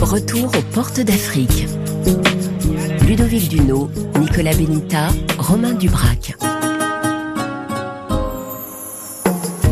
Retour aux portes d'Afrique. Ludovic Duno, Nicolas Benita, Romain Dubrac.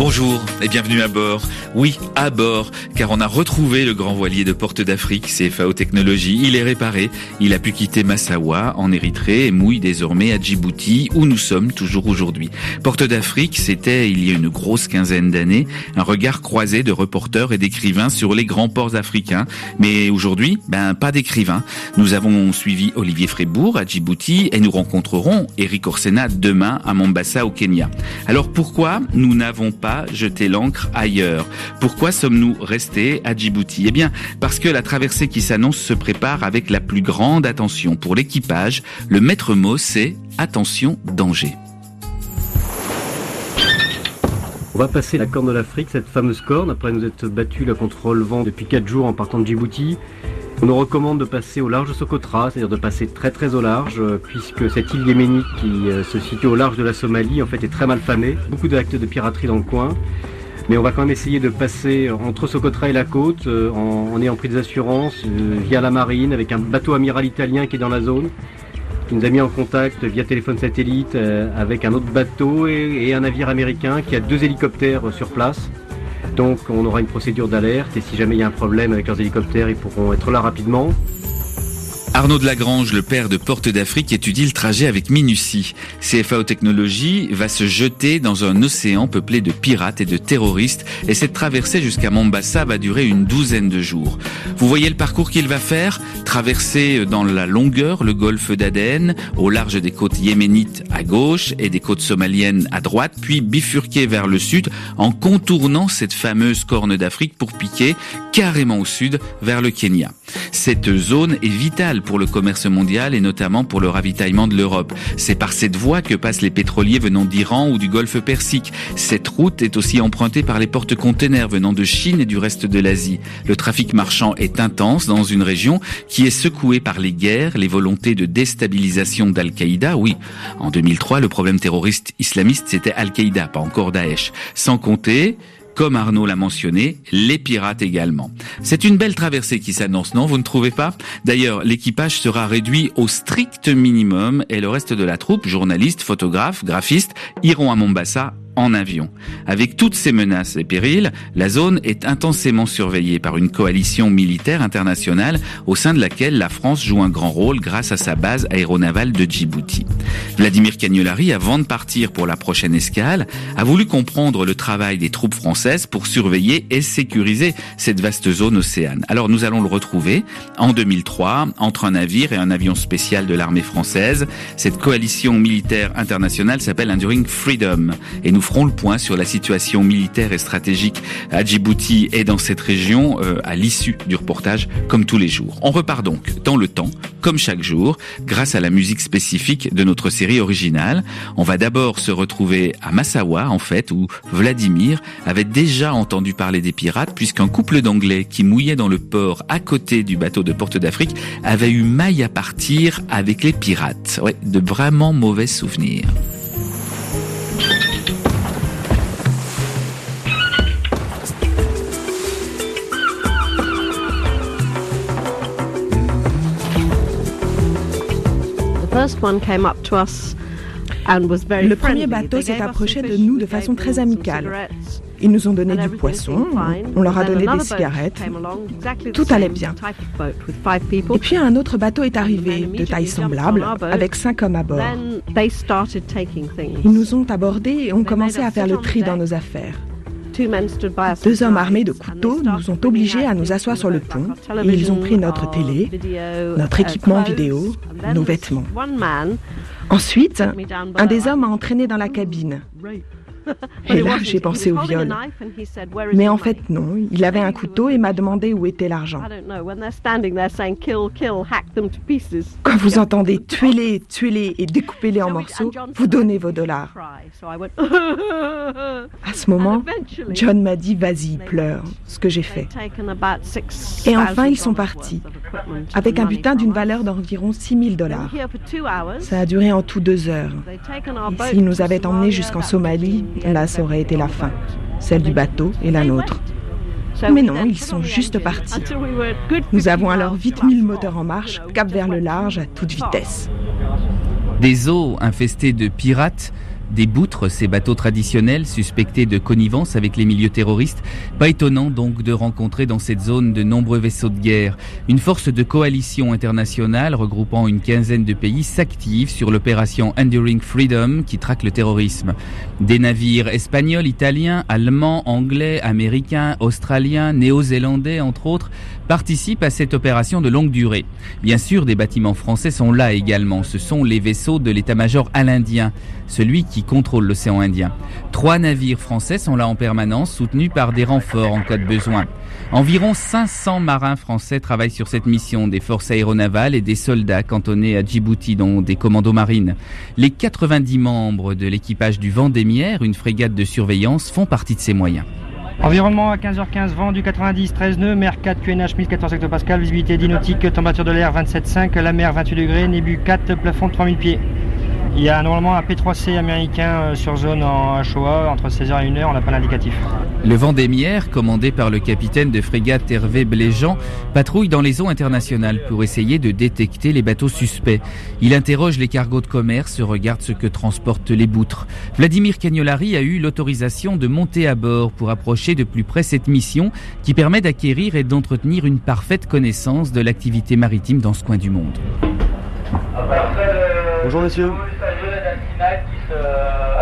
Bonjour et bienvenue à bord. Oui, à bord, car on a retrouvé le grand voilier de Porte d'Afrique, CFAO Technologies. Il est réparé. Il a pu quitter Massawa en Érythrée et mouille désormais à Djibouti, où nous sommes toujours aujourd'hui. Porte d'Afrique, c'était, il y a une grosse quinzaine d'années, un regard croisé de reporters et d'écrivains sur les grands ports africains. Mais aujourd'hui, ben, pas d'écrivains. Nous avons suivi Olivier Frébourg à Djibouti et nous rencontrerons Eric Orsena demain à Mombasa au Kenya. Alors pourquoi nous n'avons pas jeter l'ancre ailleurs. Pourquoi sommes-nous restés à Djibouti? Eh bien, parce que la traversée qui s'annonce se prépare avec la plus grande attention. Pour l'équipage, le maître mot, c'est attention, danger. On va passer la corne de l'Afrique, cette fameuse corne, après nous être battus contre le vent depuis 4 jours en partant de Djibouti. On nous recommande de passer au large de Socotra, c'est-à-dire de passer très très au large, euh, puisque cette île yéménite qui euh, se situe au large de la Somalie en fait est très mal famée. Beaucoup d'actes de piraterie dans le coin. Mais on va quand même essayer de passer entre Socotra et la côte euh, en, ayant pris des assurances via la marine avec un bateau amiral italien qui est dans la zone qui nous a mis en contact via téléphone satellite avec un autre bateau et, un navire américain qui a deux hélicoptères sur place. Donc on aura une procédure d'alerte et si jamais il y a un problème avec leurs hélicoptères, ils pourront être là rapidement. Arnaud de Lagrange, le père de Porte d'Afrique, étudie le trajet avec minutie. CFAO Technologies va se jeter dans un océan peuplé de pirates et de terroristes et cette traversée jusqu'à Mombasa va durer une douzaine de jours. Vous voyez le parcours qu'il va faire? Traverser dans la longueur le golfe d'Aden, au large des côtes yéménites à gauche et des côtes somaliennes à droite, puis bifurquer vers le sud en contournant cette fameuse corne d'Afrique pour piquer carrément au sud vers le Kenya. Cette zone est vitale pour le commerce mondial et notamment pour le ravitaillement de l'Europe. C'est par cette voie que passent les pétroliers venant d'Iran ou du Golfe Persique. Cette route est aussi empruntée par les porte-containers venant de Chine et du reste de l'Asie. Le trafic marchand est intense dans une région qui est secouée par les guerres, les volontés de déstabilisation d'Al-Qaïda. Oui, en 2003, le problème terroriste islamiste, c'était Al-Qaïda, pas encore Daesh. Sans compter comme Arnaud l'a mentionné, les pirates également. C'est une belle traversée qui s'annonce, non? Vous ne trouvez pas? D'ailleurs, l'équipage sera réduit au strict minimum et le reste de la troupe, journalistes, photographes, graphistes, iront à Mombasa en avion. Avec toutes ces menaces et périls, la zone est intensément surveillée par une coalition militaire internationale au sein de laquelle la France joue un grand rôle grâce à sa base aéronavale de Djibouti. Vladimir Cagnolari, avant de partir pour la prochaine escale, a voulu comprendre le travail des troupes françaises pour surveiller et sécuriser cette vaste zone océane. Alors nous allons le retrouver en 2003 entre un navire et un avion spécial de l'armée française. Cette coalition militaire internationale s'appelle Enduring Freedom et nous ferons le point sur la situation militaire et stratégique à Djibouti et dans cette région euh, à l'issue du reportage, comme tous les jours. On repart donc dans le temps, comme chaque jour, grâce à la musique spécifique de notre série originale. On va d'abord se retrouver à Massawa, en fait, où Vladimir avait déjà entendu parler des pirates, puisqu'un couple d'Anglais qui mouillait dans le port à côté du bateau de Porte d'Afrique avait eu maille à partir avec les pirates. Ouais, de vraiment mauvais souvenirs. Le premier bateau s'est approché de nous de façon très amicale. Ils nous ont donné du poisson, on leur a donné des cigarettes, tout allait bien. Et puis un autre bateau est arrivé, de taille semblable, avec cinq hommes à bord. Ils nous ont abordés et ont commencé à faire le tri dans nos affaires. Deux hommes armés de couteaux nous ont obligés à nous asseoir sur le pont et ils ont pris notre télé, notre équipement vidéo, nos vêtements. Ensuite, un des hommes a entraîné dans la cabine. Et là, j'ai pensé au viol. Mais en fait, non. Il avait un couteau et m'a demandé où était l'argent. Quand vous entendez tuez-les, tuez-les et découpez-les en morceaux, vous donnez vos dollars. À ce moment, John m'a dit vas-y, pleure, ce que j'ai fait. Et enfin, ils sont partis, avec un butin d'une valeur d'environ 6 000 dollars. Ça a duré en tout deux heures. Et s'ils nous avaient emmenés jusqu'en Somalie, là, ça aurait été la fin, celle du bateau et la nôtre. Mais non, ils sont juste partis. Nous avons alors vite mis le moteur en marche, cap vers le large à toute vitesse. Des eaux infestées de pirates des boutres, ces bateaux traditionnels suspectés de connivence avec les milieux terroristes. Pas étonnant donc de rencontrer dans cette zone de nombreux vaisseaux de guerre. Une force de coalition internationale regroupant une quinzaine de pays s'active sur l'opération Enduring Freedom qui traque le terrorisme. Des navires espagnols, italiens, allemands, anglais, américains, australiens, néo-zélandais entre autres participent à cette opération de longue durée. Bien sûr, des bâtiments français sont là également. Ce sont les vaisseaux de l'état-major al-indien, celui qui contrôle l'océan Indien. Trois navires français sont là en permanence, soutenus par des renforts en cas de besoin. Environ 500 marins français travaillent sur cette mission, des forces aéronavales et des soldats cantonnés à Djibouti, dont des commandos marines. Les 90 membres de l'équipage du Vendémiaire, une frégate de surveillance, font partie de ces moyens. Environnement à 15h15, vent du 90, 13 nœuds, mer 4, QNH 1400 hectopascal, visibilité dynautique, température de l'air 27,5, la mer 28 degrés, nébu 4, plafond 3000 pieds. Il y a normalement un P3C américain euh, sur zone en HOA entre 16h et 1h, on n'a pas l'indicatif. Le Vendémiaire, commandé par le capitaine de frégate Hervé Bléjean, patrouille dans les eaux internationales pour essayer de détecter les bateaux suspects. Il interroge les cargos de commerce, regarde ce que transportent les boutres. Vladimir Cagnolari a eu l'autorisation de monter à bord pour approcher de plus près cette mission qui permet d'acquérir et d'entretenir une parfaite connaissance de l'activité maritime dans ce coin du monde. Bonjour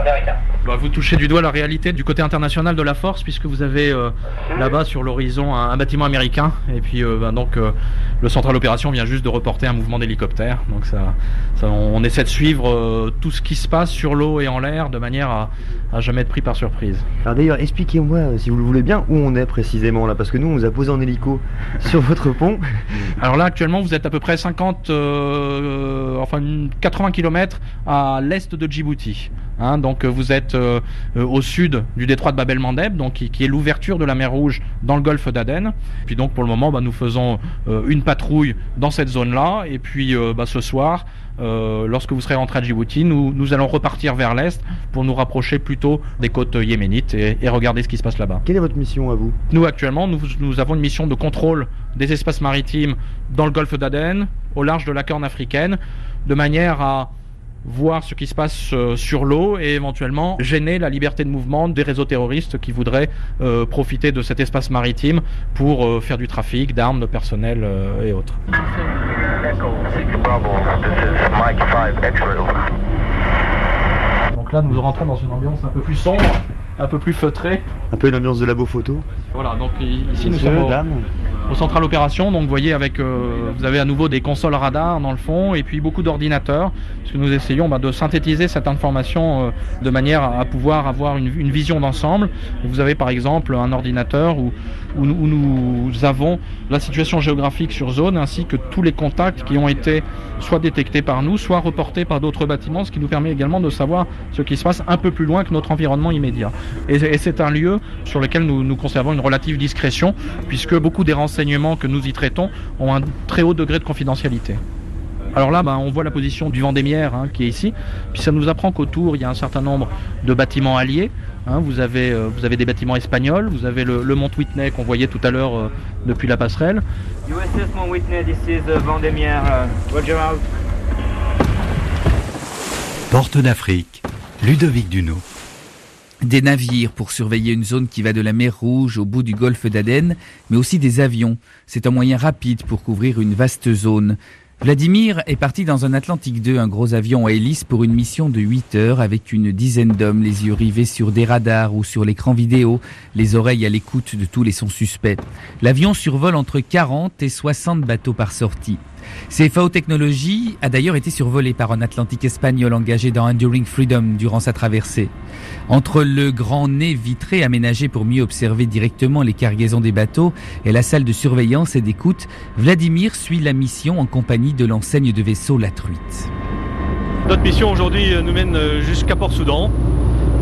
messieurs. Bah, vous touchez du doigt la réalité du côté international de la force, puisque vous avez euh, là-bas sur l'horizon un, bâtiment américain, et puis euh, bah, donc euh, le central opération vient juste de reporter un mouvement d'hélicoptère. Donc ça, on, essaie de suivre tout ce qui se passe sur l'eau et en l'air de manière à, à, jamais être pris par surprise. Alors d'ailleurs, expliquez-moi, si vous le voulez bien, où on est précisément là, parce que nous, on nous a posé en hélico sur votre pont. Alors là, actuellement, vous êtes à peu près 50, enfin 80 km à l'est de Djibouti. Hein, donc vous êtes euh, euh, au sud du détroit de Babel Mandeb, donc qui, est l'ouverture de la mer Rouge dans le golfe d'Aden. Puis donc pour le moment, bah, nous faisons euh, une patrouille dans cette zone-là, et puis bah, ce soir. lorsque vous serez rentré à Djibouti, nous, nous allons repartir vers l'est pour nous rapprocher plutôt des côtes yéménites et, regarder ce qui se passe là-bas. Quelle est votre mission à vous? Nous actuellement, nous, nous, avons une mission de contrôle des espaces maritimes dans le golfe d'Aden, au large de la Corne africaine, de manière à voir ce qui se passe euh, sur l'eau et éventuellement gêner la liberté de mouvement des réseaux terroristes qui voudraient euh, profiter de cet espace maritime pour euh, faire du trafic d'armes, de personnel et autres. Donc là, nous rentrons dans une ambiance un peu plus sombre, un peu plus feutrée. Un peu une ambiance de labo photo. Voilà, donc ici nous sommes au central opération. Donc vous voyez avec euh, vous avez à nouveau des consoles radar dans le fond et puis beaucoup d'ordinateurs. Parce que nous essayons bah, de synthétiser cette information euh, de manière à pouvoir avoir une, vision d'ensemble. Vous avez par exemple un ordinateur où, où, nous avons la situation géographique sur zone ainsi que tous les contacts qui ont été soit détectés par nous, soit reportés par d'autres bâtiments, ce qui nous permet également de savoir ce qui se passe un peu plus loin que notre environnement immédiat. Et, c'est un lieu sur lequel nous, nous conservons une relative discrétion puisque beaucoup des renseignements que nous y traitons ont un très haut degré de confidentialité. Alors là, ben, on voit la position du Vendémiaire hein, qui est ici. Puis ça nous apprend qu'autour, il y a un certain nombre de bâtiments alliés. Hein. vous, avez, euh, vous avez des bâtiments espagnols, vous avez le, Mont Whitney qu'on voyait tout à l'heure euh, depuis la passerelle. USS Mont Whitney, this is uh, Vendémiaire. Uh, Roger out. Porte d'Afrique, Ludovic Duno des navires pour surveiller une zone qui va de la mer Rouge au bout du golfe d'Aden, mais aussi des avions. C'est un moyen rapide pour couvrir une vaste zone. Vladimir est parti dans un Atlantique 2, un gros avion à hélice, pour une mission de 8 heures avec une dizaine d'hommes, les yeux rivés sur des radars ou sur l'écran vidéo, les oreilles à l'écoute de tous les sons suspects. L'avion survole entre 40 et 60 bateaux par sortie. CFAO Technologies a d'ailleurs été survolé par un Atlantique espagnol engagé dans Enduring Freedom durant sa traversée. Entre le grand nez vitré aménagé pour mieux observer directement les cargaisons des bateaux et la salle de surveillance et d'écoute, Vladimir suit la mission en compagnie de l'enseigne de vaisseau La Truite. Notre mission aujourd'hui nous mène jusqu'à Port-Soudan.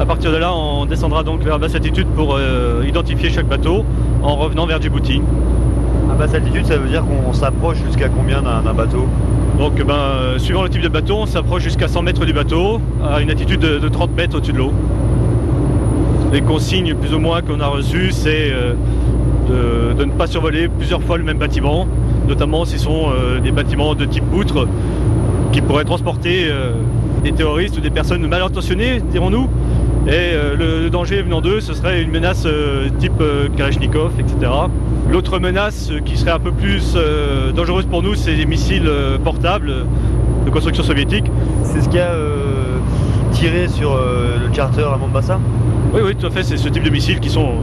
À partir de là, on descendra donc vers basse altitude pour euh, identifier chaque bateau en revenant vers Djibouti. Basse altitude, ça veut dire qu'on s'approche jusqu'à combien d'un bateau? Donc, ben, euh, suivant le type de bateau, on s'approche jusqu'à 100 mètres du bateau, à une altitude de, 30 mètres au-dessus de l'eau. Les consignes, plus ou moins, qu'on a reçues, c'est euh, de, ne pas survoler plusieurs fois le même bâtiment, notamment si ce sont des bâtiments de type poutre qui pourraient transporter des terroristes ou des personnes mal intentionnées, dirons-nous, et euh, le, danger venant d'eux, ce serait une menace euh, type euh, Kalachnikov, etc. L'autre menace qui serait un peu plus dangereuse pour nous, c'est les missiles portables de construction soviétique. C'est ce qui a tiré sur le charter à Mombasa? Oui, oui, tout à fait. C'est ce type de missiles qui sont,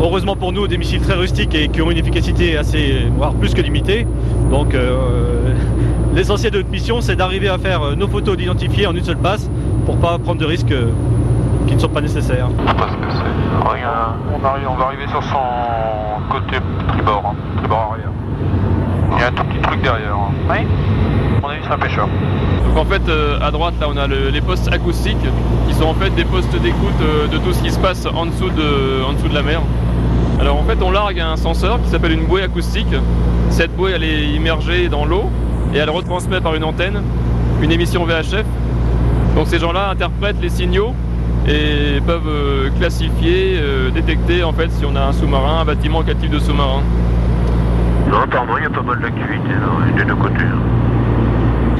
heureusement pour nous, des missiles très rustiques et qui ont une efficacité assez, voire plus que limitée. Donc, l'essentiel de notre mission, c'est d'arriver à faire nos photos d'identifier en une seule passe pour pas prendre de risques euh, qui ne sont pas nécessaires. on, arrive, on va arriver sur son côté tribord, hein, tribord arrière. Il y a un tout petit truc derrière. Hein. Oui On a vu un pêcheur. Donc en fait euh, à droite là on a les postes acoustiques qui sont en fait des postes d'écoute euh, de tout ce qui se passe en dessous de, en dessous de la mer. Alors en fait on largue un senseur qui s'appelle une bouée acoustique. Cette bouée elle est immergée dans l'eau et elle retransmet par une antenne une émission VHF donc ces gens-là interprètent les signaux et peuvent euh, classifier, euh, détecter en fait si on a un sous-marin, un bâtiment, quel type de sous-marin. Non, pardon, il y a pas mal d'activités des deux côtés. Hein.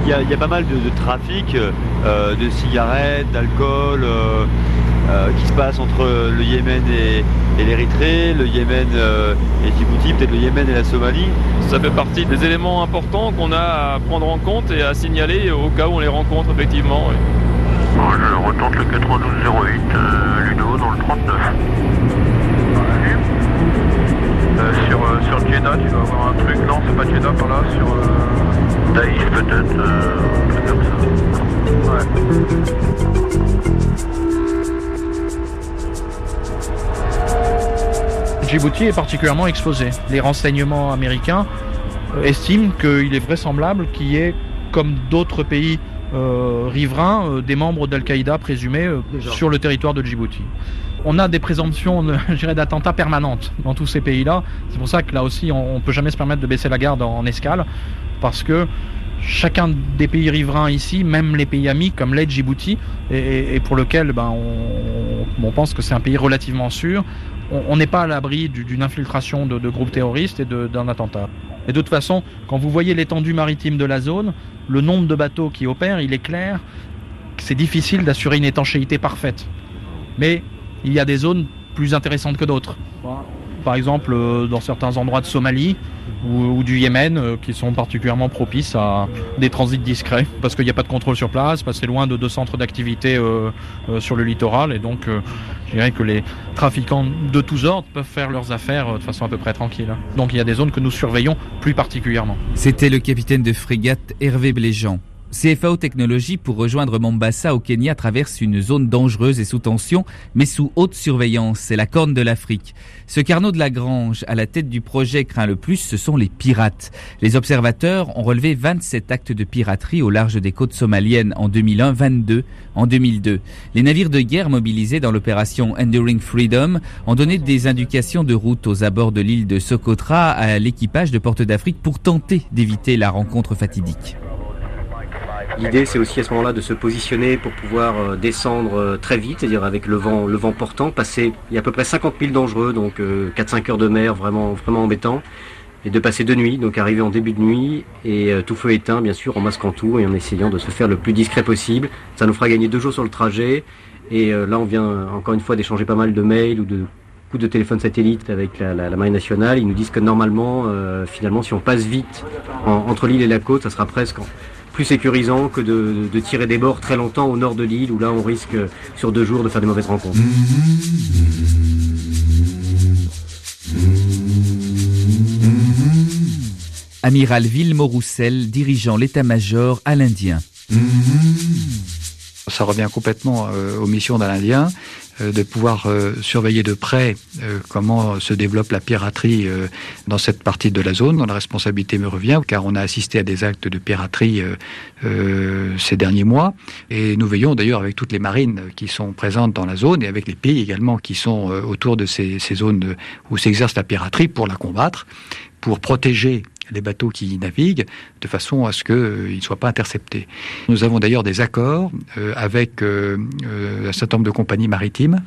Il y, a, pas mal de, trafic, euh, de cigarettes, d'alcool, qui se passe entre le Yémen et, l'Érythrée, le Yémen et Djibouti, peut-être le Yémen et la Somalie. Ça fait partie des éléments importants qu'on a à prendre en compte et à signaler au cas où on les rencontre effectivement je retente le 9208, euh, Ludo dans le 39. Euh, sur, euh, sur Jeddah, tu vas avoir un truc. Non, c'est pas Jeddah par là, sur euh, Daïs peut-être, un truc comme ça. Ouais. Djibouti est particulièrement exposé. Les renseignements américains estiment qu'il est vraisemblable qu'il y ait, comme d'autres pays euh, riverains euh, des membres d'Al-Qaïda présumés euh, sur le territoire de Djibouti. On a des présomptions d'attentats permanentes dans tous ces pays-là. C'est pour ça que là aussi, on ne peut jamais se permettre de baisser la garde en, escale, parce que chacun des pays riverains ici, même les pays amis comme l'est Djibouti, et, pour lequel ben, on, pense que c'est un pays relativement sûr, on n'est pas à l'abri d'une infiltration de, de, groupes terroristes et d'un attentat. Et de toute façon, quand vous voyez l'étendue maritime de la zone, le nombre de bateaux qui opèrent, il est clair que c'est difficile d'assurer une étanchéité parfaite. Mais il y a des zones plus intéressantes que d'autres. Par exemple, euh, dans certains endroits de Somalie ou, du Yémen, euh, qui sont particulièrement propices à des transits discrets, parce qu'il n'y a pas de contrôle sur place, parce que c'est loin de deux centres d'activité euh, sur le littoral, et donc je dirais que les trafiquants de tous ordres peuvent faire leurs affaires de façon à peu près tranquille. Donc il y a des zones que nous surveillons plus particulièrement. C'était le capitaine de frégate Hervé Bléjean. CFAO Technologies, pour rejoindre Mombasa au Kenya, traverse une zone dangereuse et sous tension, mais sous haute surveillance. C'est la Corne de l'Afrique. Ce Carnot de Lagrange, à la tête du projet, craint le plus, ce sont les pirates. Les observateurs ont relevé 27 actes de piraterie au large des côtes somaliennes en 2001, 22 en 2002. Les navires de guerre mobilisés dans l'opération Enduring Freedom ont donné des indications de route aux abords de l'île de Socotra à l'équipage de Porte d'Afrique pour tenter d'éviter la rencontre fatidique. L'idée, c'est aussi à ce moment-là de se positionner pour pouvoir euh, descendre euh, très vite, c'est-à-dire avec le vent, le vent portant, passer. Il y a à peu près 50 000 dangereux, donc 4-5 euh, heures de mer, vraiment, vraiment embêtant. Et de passer de nuit, donc arriver en début de nuit et tout feu éteint, bien sûr, en masquant tout et en essayant de se faire le plus discret possible. Ça nous fera gagner deux jours sur le trajet. Et là, on vient encore une fois d'échanger pas mal de mails ou de coups de téléphone satellite avec la, Marine nationale. Ils nous disent que normalement, finalement, si on passe vite entre l'île et la côte, ça sera presque plus sécurisant que de, tirer des bords très longtemps au nord de l'île où là on risque sur deux jours de faire des mauvaises rencontres. Amiral Villemot Roussel dirigeant l'état-major à l'Indien. Ça revient complètement euh, aux missions d'un Indien euh, de pouvoir euh, surveiller de près comment se développe la piraterie dans cette partie de la zone, dont la responsabilité me revient, car on a assisté à des actes de piraterie ces derniers mois. Et nous veillons d'ailleurs avec toutes les marines qui sont présentes dans la zone et avec les pays également qui sont autour de ces, ces zones où s'exerce la piraterie pour la combattre, pour protéger les bateaux qui naviguent, de façon à ce qu'ils euh, ne soient pas interceptés. Nous avons d'ailleurs des accords euh, avec euh, un certain nombre de compagnies maritimes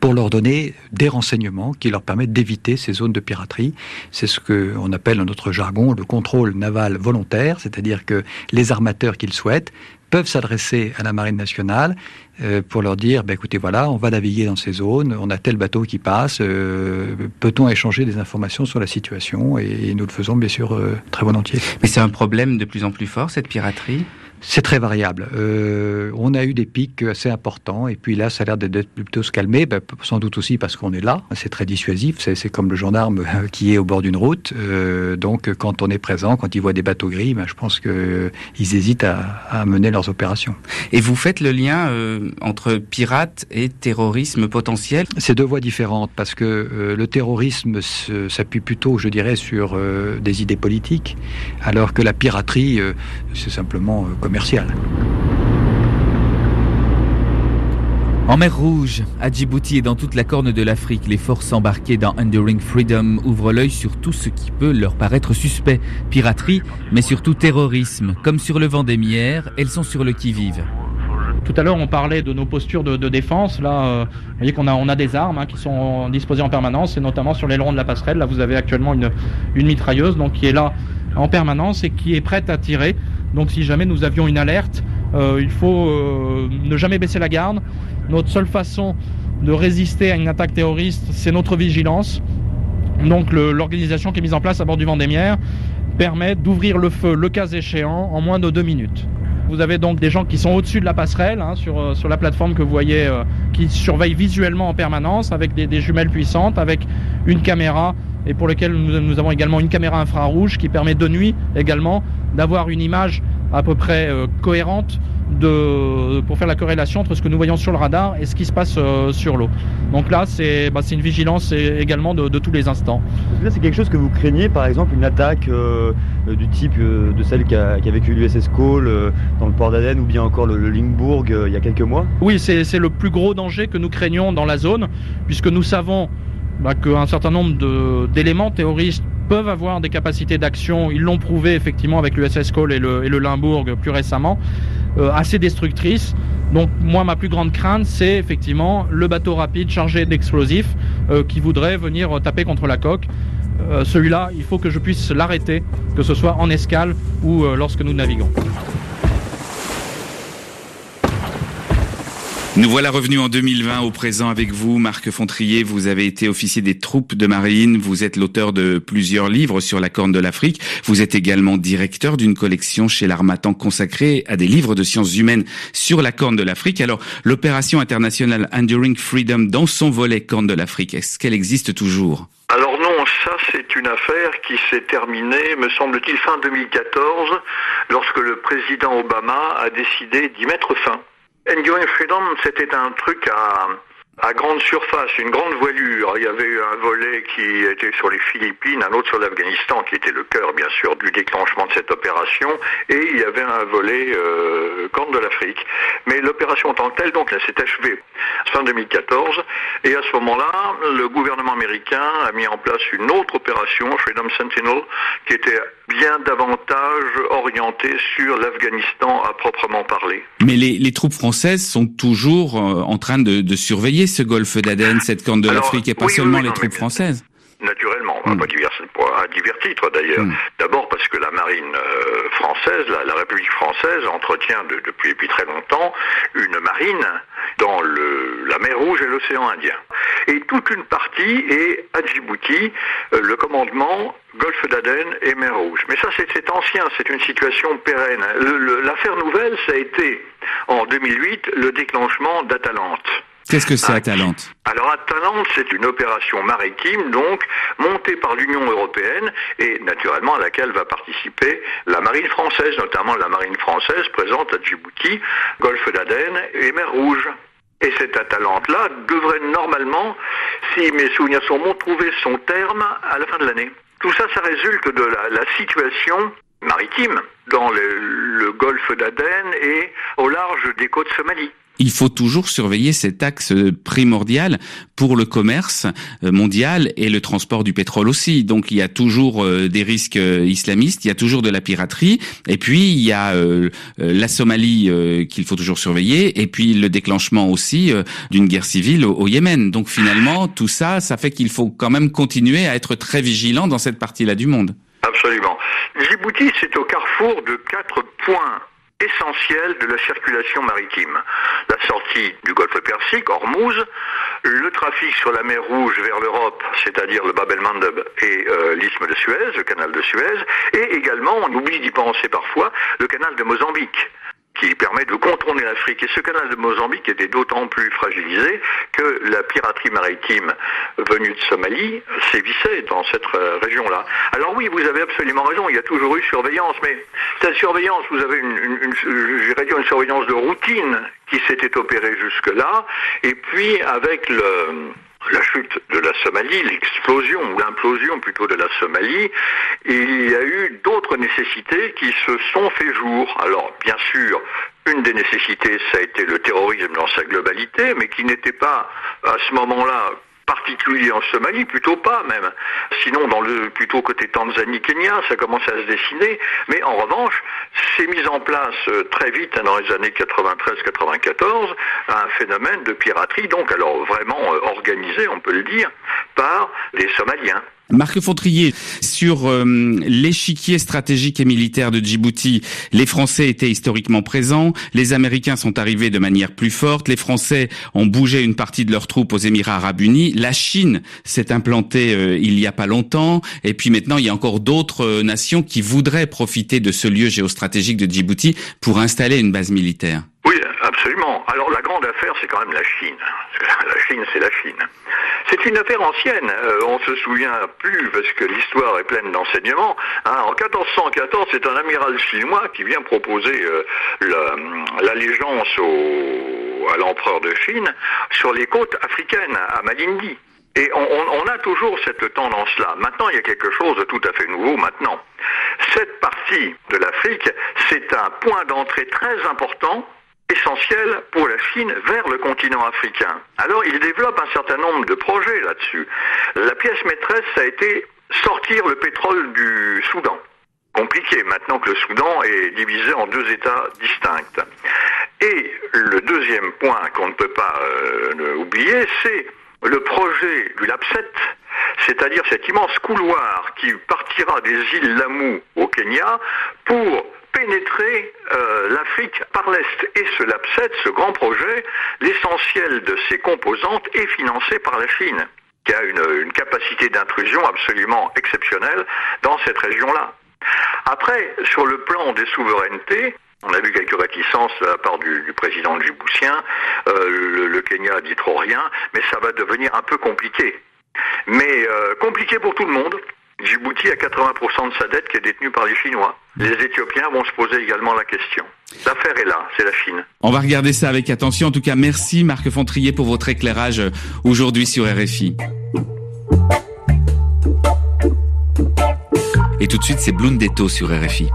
pour leur donner des renseignements qui leur permettent d'éviter ces zones de piraterie. C'est ce qu'on appelle dans notre jargon le contrôle naval volontaire, c'est-à-dire que les armateurs qu'ils souhaitent peuvent s'adresser à la marine nationale euh, pour leur dire, bah, écoutez, voilà, on va naviguer dans ces zones, on a tel bateau qui passe, euh, peut-on échanger des informations sur la situation? Et, nous le faisons bien sûr euh, très volontiers. Mais c'est un problème de plus en plus fort, cette piraterie? C'est très variable. Euh, on a eu des pics assez importants et puis là, ça a l'air d'être plutôt se calmer, ben, sans doute aussi parce qu'on est là. C'est très dissuasif. C'est comme le gendarme qui est au bord d'une route. Euh, donc, quand on est présent, quand ils voient des bateaux gris, ben, je pense qu'ils hésitent à, mener leurs opérations. Et vous faites le lien euh, entre pirates et terrorisme potentiel? C'est deux voies différentes parce que le terrorisme s'appuie plutôt, je dirais, sur des idées politiques, alors que la piraterie, c'est simplement en mer Rouge, à Djibouti et dans toute la corne de l'Afrique, les forces embarquées dans Enduring Freedom ouvrent l'œil sur tout ce qui peut leur paraître suspect. Piraterie, mais surtout terrorisme. Comme sur le mières, elles sont sur le qui-vive. Tout à l'heure, on parlait de nos postures de, défense. Là, euh, vous voyez qu'on a, on a des armes hein, qui sont disposées en permanence, et notamment sur l'aileron de la passerelle. Là, vous avez actuellement une, une mitrailleuse donc, qui est là en permanence et qui est prête à tirer. Donc si jamais nous avions une alerte, euh, il faut euh, ne jamais baisser la garde. Notre seule façon de résister à une attaque terroriste, c'est notre vigilance. Donc l'organisation qui est mise en place à bord du Vendémiaire permet d'ouvrir le feu, le cas échéant, en moins de deux minutes. Vous avez donc des gens qui sont au-dessus de la passerelle, hein, sur, euh, sur la plateforme que vous voyez, qui surveillent visuellement en permanence, avec des, des, jumelles puissantes, avec une caméra, et pour lequel nous, nous avons également une caméra infrarouge qui permet de nuit également d'avoir une image à peu près euh, cohérente de, pour faire la corrélation entre ce que nous voyons sur le radar et ce qui se passe euh, sur l'eau. Donc là, c'est bah, une vigilance également de, tous les instants. Là, c'est quelque chose que vous craignez, par exemple, une attaque euh, du type de celle qu'a a vécu l'USS Cole dans le port d'Aden ou bien encore le, le Lingbourg il y a quelques mois? Oui, c'est le plus gros danger que nous craignons dans la zone, puisque nous savons bah, qu'un certain nombre d'éléments terroristes peuvent avoir des capacités d'action, ils l'ont prouvé effectivement avec l'USS Cole et le, et le Limbourg plus récemment, euh, assez destructrices. Donc moi ma plus grande crainte c'est effectivement le bateau rapide chargé d'explosifs euh, qui voudrait venir taper contre la coque. Euh, celui-là, il faut que je puisse l'arrêter, que ce soit en escale ou lorsque nous naviguons. Nous voilà revenus en 2020 au présent avec vous, Marc Fontrier. Vous avez été officier des troupes de marine. Vous êtes l'auteur de plusieurs livres sur la Corne de l'Afrique. Vous êtes également directeur d'une collection chez l'Armatan consacrée à des livres de sciences humaines sur la Corne de l'Afrique. Alors, l'opération internationale Enduring Freedom dans son volet Corne de l'Afrique, est-ce qu'elle existe toujours? Alors non, ça c'est une affaire qui s'est terminée, me semble-t-il, fin 2014, lorsque le président Obama a décidé d'y mettre fin. Enduring Freedom, c'était un truc à, à grande surface, une grande voilure. Il y avait un volet qui était sur les Philippines, un autre sur l'Afghanistan, qui était le cœur, bien sûr, du déclenchement de cette opération, et il y avait un volet euh, Corne de l'Afrique. Mais l'opération en tant que telle, donc, elle s'est achevée fin 2014, et à ce moment-là, le gouvernement américain a mis en place une autre opération, Freedom Sentinel, qui était bien davantage orientée sur l'Afghanistan à proprement parler. Mais les, les, troupes françaises sont toujours euh, en train de, de surveiller ce golfe d'Aden, cette corne de l'Afrique, et pas seulement les troupes françaises. Naturellement, à, hmm. divers, à divers titres d'ailleurs. Hmm. D'abord parce que la marine euh, française, la, République française entretient depuis, depuis très longtemps une marine dans le, la mer Rouge et l'océan Indien. Et toute une partie est à Djibouti, euh, le commandement Golfe d'Aden et mer Rouge. Mais ça, c'est ancien, c'est une situation pérenne. L'affaire nouvelle, ça a été en 2008 le déclenchement d'Atalante. Qu'est-ce que c'est Atalante Alors Atalante, c'est une opération maritime, donc montée par l'Union européenne et naturellement à laquelle va participer la marine française, notamment la marine française présente à Djibouti, Golfe d'Aden et Mer Rouge. Et cette Atalante-là devrait normalement, si mes souvenirs sont bons, trouver son terme à la fin de l'année. Tout ça, ça résulte de la, situation maritime dans le, le golfe d'Aden et au large des côtes Somalie il faut toujours surveiller cet axe primordial pour le commerce euh, mondial et le transport du pétrole aussi. Donc il y a toujours euh, des risques euh, islamistes, il y a toujours de la piraterie, et puis il y a la Somalie qu'il faut toujours surveiller, et puis le déclenchement aussi d'une guerre civile au, Yémen. Donc finalement, tout ça, ça fait qu'il faut quand même continuer à être très vigilant dans cette partie-là du monde. Absolument. Djibouti, c'est au carrefour de quatre points essentiel de la circulation maritime. La sortie du golfe Persique, Hormuz, le trafic sur la mer Rouge vers l'Europe, c'est-à-dire le Bab el-Mandeb et euh, l'isthme de Suez, le canal de Suez, et également, on oublie d'y penser parfois, le canal de Mozambique qui permet de contourner l'Afrique. Et ce canal de Mozambique était d'autant plus fragilisé que la piraterie maritime venue de Somalie sévissait dans cette euh, région-là. Alors oui, vous avez absolument raison, il y a toujours eu surveillance, mais cette surveillance, vous avez une, une, une, dire une surveillance de routine qui s'était opérée jusque-là, et puis avec le la chute de la Somalie, l'explosion ou l'implosion plutôt de la Somalie, il y a eu d'autres nécessités qui se sont fait jour. Alors, bien sûr, une des nécessités, ça a été le terrorisme dans sa globalité, mais qui n'était pas à ce moment-là particulier en Somalie, plutôt pas même. Sinon, dans le plutôt côté Tanzanie-Kenya, ça commence à se dessiner. Mais en revanche, c'est mis en place euh, très vite, hein, dans les années 93-94, un phénomène de piraterie, donc alors vraiment euh, organisé, on peut le dire, par les Somaliens. Marc Fontrier, sur euh, l'échiquier stratégique et militaire de Djibouti, les Français étaient historiquement présents, les Américains sont arrivés de manière plus forte, les Français ont bougé une partie de leurs troupes aux Émirats arabes unis, la Chine s'est implantée euh, il y a pas longtemps, et puis maintenant il y a encore d'autres euh, nations qui voudraient profiter de ce lieu géostratégique de Djibouti pour installer une base militaire. Oui, absolument. Alors la grande affaire, c'est quand même la Chine. La Chine, c'est la Chine. C'est une affaire ancienne. Euh, on se souvient plus parce que l'histoire est pleine d'enseignements. Hein. en 1414, c'est un amiral chinois qui vient proposer euh, l'allégeance à l'empereur de Chine sur les côtes africaines, à Malindi. Et on, on, a toujours cette tendance-là. Maintenant, il y a quelque chose de tout à fait nouveau maintenant. Cette partie de l'Afrique, c'est un point d'entrée très important essentiel pour la Chine vers le continent africain. Alors il développe un certain nombre de projets là-dessus. La pièce maîtresse a été sortir le pétrole du Soudan. Compliqué maintenant que le Soudan est divisé en deux États distincts. Et le deuxième point qu'on ne peut pas euh, oublier, c'est le projet du LAPSET, c'est-à-dire cet immense couloir qui partira des îles Lamu au Kenya pour pénétrer euh, l'Afrique par l'Est. Et ce LAPSET, ce grand projet, l'essentiel de ses composantes est financé par la Chine, qui a une, capacité d'intrusion absolument exceptionnelle dans cette région-là. Après, sur le plan des souverainetés, on a vu quelques réticences de la part du, président djiboutien. Euh, le, Kenya dit trop rien, mais ça va devenir un peu compliqué. Mais euh, compliqué pour tout le monde, Djibouti a 80% de sa dette qui est détenue par les Chinois. Les Éthiopiens vont se poser également la question. L'affaire est là, c'est la Chine. On va regarder ça avec attention. En tout cas, merci Marc Fontrier pour votre éclairage aujourd'hui sur RFI. Et tout de suite, c'est Blundetto sur RFI.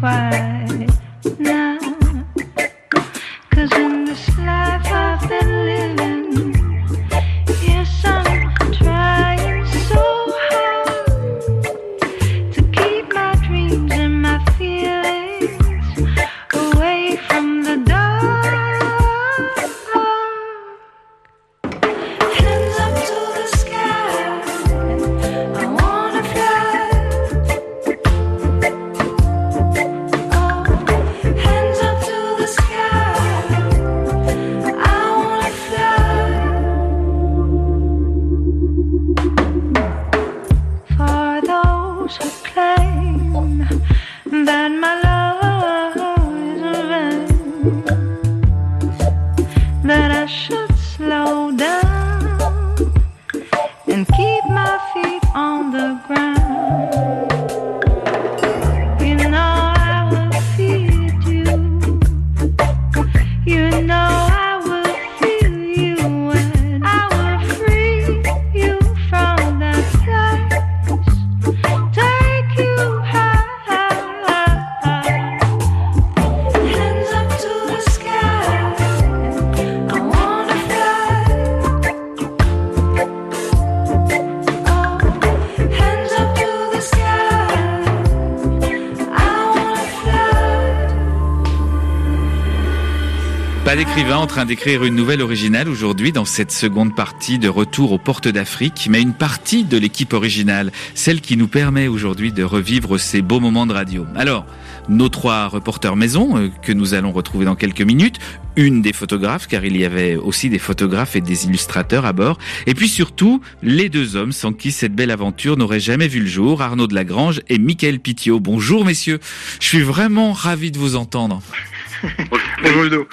快 train d'écrire une nouvelle originale aujourd'hui dans cette seconde partie de Retour aux portes d'Afrique, mais une partie de l'équipe originale, celle qui nous permet aujourd'hui de revivre ces beaux moments de radio. Alors, nos trois reporters maison, euh, que nous allons retrouver dans quelques minutes, une des photographes, car il y avait aussi des photographes et des illustrateurs à bord, et puis surtout, les deux hommes sans qui cette belle aventure n'aurait jamais vu le jour, Arnaud de Lagrange et Michael Pitiot. Bonjour messieurs, je suis vraiment ravi de vous entendre. Bonjour Ludo.